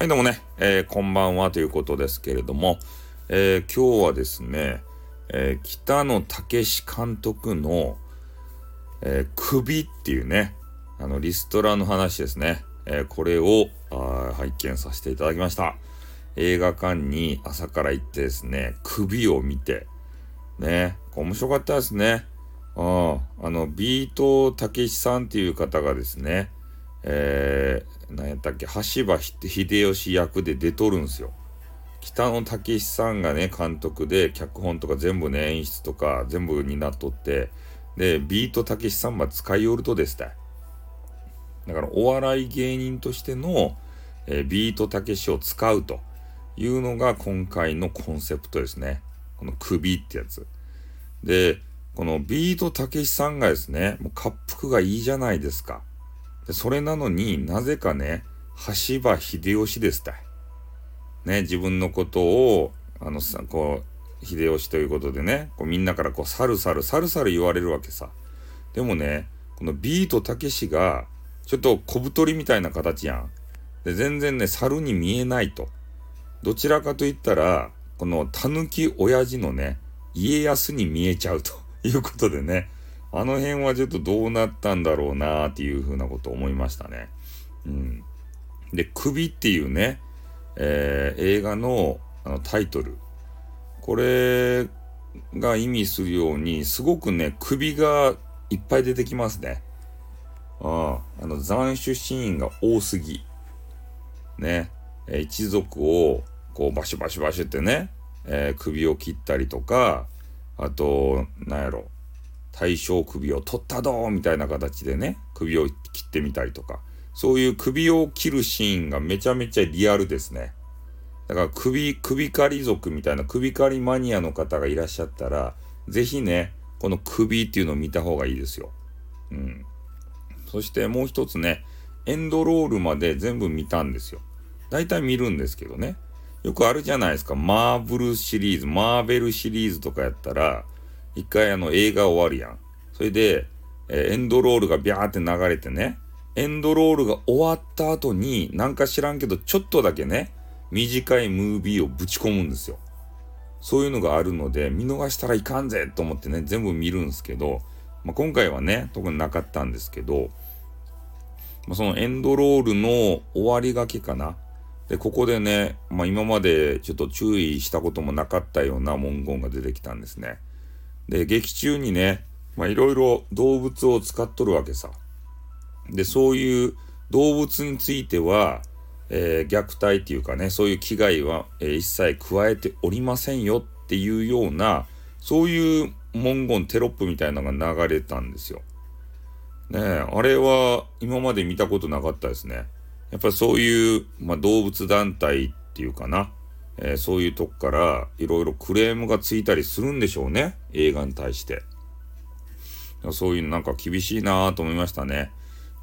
はい、どうもね、えー、こんばんはということですけれども、えー、今日はですね、えー、北野武監督の、え首っていうね、あの、リストラの話ですね。えこれを拝見させていただきました。映画館に朝から行ってですね、首を見て、ね、面白かったですね。ああの、ビートたけしさんっていう方がですね、えー、何やったっけ、橋場秀吉役で出とるんですよ。北野武さんがね、監督で、脚本とか全部ね、演出とか全部になっとって、で、ビートたけしさんは使いよるとですただから、お笑い芸人としての、えー、ビートたけしを使うというのが今回のコンセプトですね。この首ってやつ。で、このビートたけしさんがですね、もう滑腹がいいじゃないですか。それなのになぜかね、橋場秀吉ですたい。ね、自分のことを、あのさ、こう、秀吉ということでね、こうみんなからこう、さるさる、さるさる言われるわけさ。でもね、このビートたけしが、ちょっと小太りみたいな形やん。で、全然ね、猿に見えないと。どちらかと言ったら、この狸親父のね、家康に見えちゃうということでね、あの辺はちょっとどうなったんだろうなっていうふうなこと思いましたね。うん。で、首っていうね、えー、映画のあのタイトル。これが意味するように、すごくね、首がいっぱい出てきますね。ああ、あの、斬首シーンが多すぎ。ね。え一族を、こう、バシュバシュバシュってね、えー、首を切ったりとか、あと、なんやろ、対象首を取ったどーみたいな形でね、首を切ってみたりとか、そういう首を切るシーンがめちゃめちゃリアルですね。だから首、首刈り族みたいな首刈りマニアの方がいらっしゃったら、ぜひね、この首っていうのを見た方がいいですよ。うん。そしてもう一つね、エンドロールまで全部見たんですよ。大体見るんですけどね。よくあるじゃないですか。マーブルシリーズ、マーベルシリーズとかやったら、一回あの映画終わるやん。それで、えー、エンドロールがビャーって流れてね、エンドロールが終わった後に、なんか知らんけど、ちょっとだけね、短いムービーをぶち込むんですよ。そういうのがあるので、見逃したらいかんぜと思ってね、全部見るんですけど、まあ、今回はね、特になかったんですけど、まあ、そのエンドロールの終わりがけかな。で、ここでね、まあ、今までちょっと注意したこともなかったような文言が出てきたんですね。で、劇中にね、まあ、いろいろ動物を使っとるわけさ。で、そういう動物については、えー、虐待っていうかね、そういう危害は、えー、一切加えておりませんよっていうような、そういう文言、テロップみたいなのが流れたんですよ。ねあれは今まで見たことなかったですね。やっぱそういう、まあ、動物団体っていうかな、えー、そういうとこからいろいろクレームがついたりするんでしょうね。映画に対して。そういうのなんか厳しいなぁと思いましたね。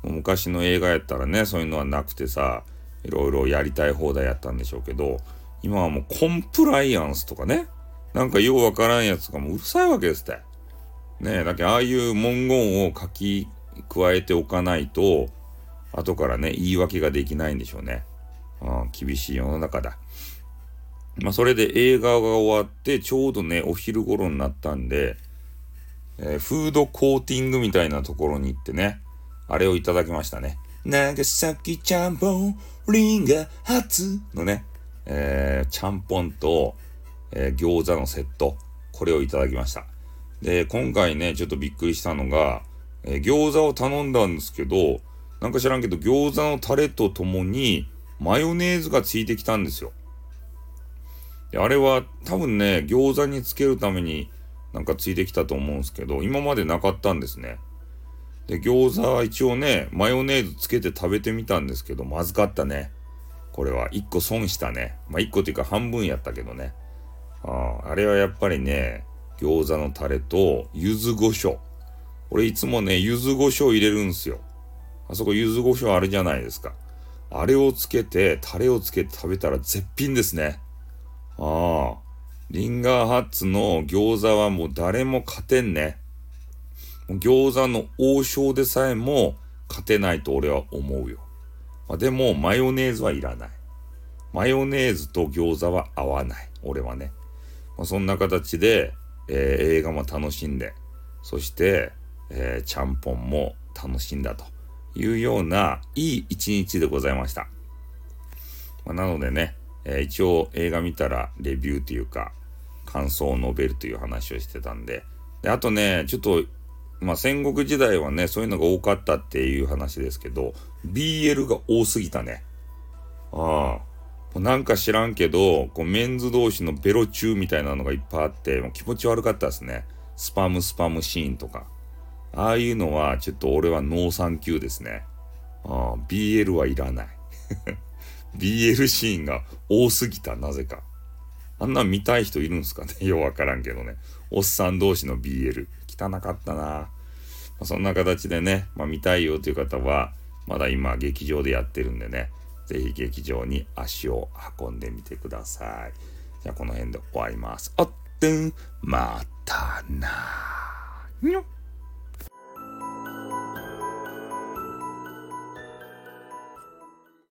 昔の映画やったらね、そういうのはなくてさ、いろいろやりたい放題やったんでしょうけど、今はもうコンプライアンスとかね、なんかようわからんやつがもううるさいわけですって。ねえ、だけどああいう文言を書き加えておかないと、後からね、言い訳ができないんでしょうね。うん、厳しい世の中だ。まあ、それで映画が終わって、ちょうどね、お昼頃になったんで、えー、フードコーティングみたいなところに行ってね、あれをいただきましたね。長崎ちゃんぽん、リンガ初のね、えー、ちゃんぽんと、えー、餃子のセット、これをいただきました。で、今回ね、ちょっとびっくりしたのが、えー、餃子を頼んだんですけど、なんか知らんけど、餃子のタレとともに、マヨネーズがついてきたんですよ。であれは多分ね、餃子につけるためになんかついてきたと思うんですけど、今までなかったんですね。で、餃子は一応ね、マヨネーズつけて食べてみたんですけど、まずかったね。これは一個損したね。まあ一個っていうか半分やったけどね。あああれはやっぱりね、餃子のタレと柚子胡椒。俺いつもね、柚子胡椒入れるんすよ。あそこ柚子胡椒あるじゃないですか。あれをつけて、タレをつけて食べたら絶品ですね。ああ。リンガーハッツの餃子はもう誰も勝てんね。餃子の王将でさえも勝てないと俺は思うよ。まあ、でも、マヨネーズはいらない。マヨネーズと餃子は合わない。俺はね。まあ、そんな形で、えー、映画も楽しんで、そして、えー、ちゃんぽんも楽しんだというような、いい一日でございました。まあ、なのでね、えー、一応映画見たらレビューというか、感想を述べるという話をしてたんで、であとね、ちょっと、まあ、戦国時代はね、そういうのが多かったっていう話ですけど、BL が多すぎたね。ああ。なんか知らんけど、こうメンズ同士のベロチューみたいなのがいっぱいあって、もう気持ち悪かったですね。スパムスパムシーンとか。ああいうのはちょっと俺はノーサンキューですね。ああ、BL はいらない。BL シーンが多すぎた、なぜか。あんなん見たい人いるんすかね？ようわからんけどね。おっさん同士の BL。汚かったな。まあ、そんな形でね、まあ見たいよという方は、まだ今劇場でやってるんでね、ぜひ劇場に足を運んでみてください。じゃあこの辺で終わります。あってん、またなにょっ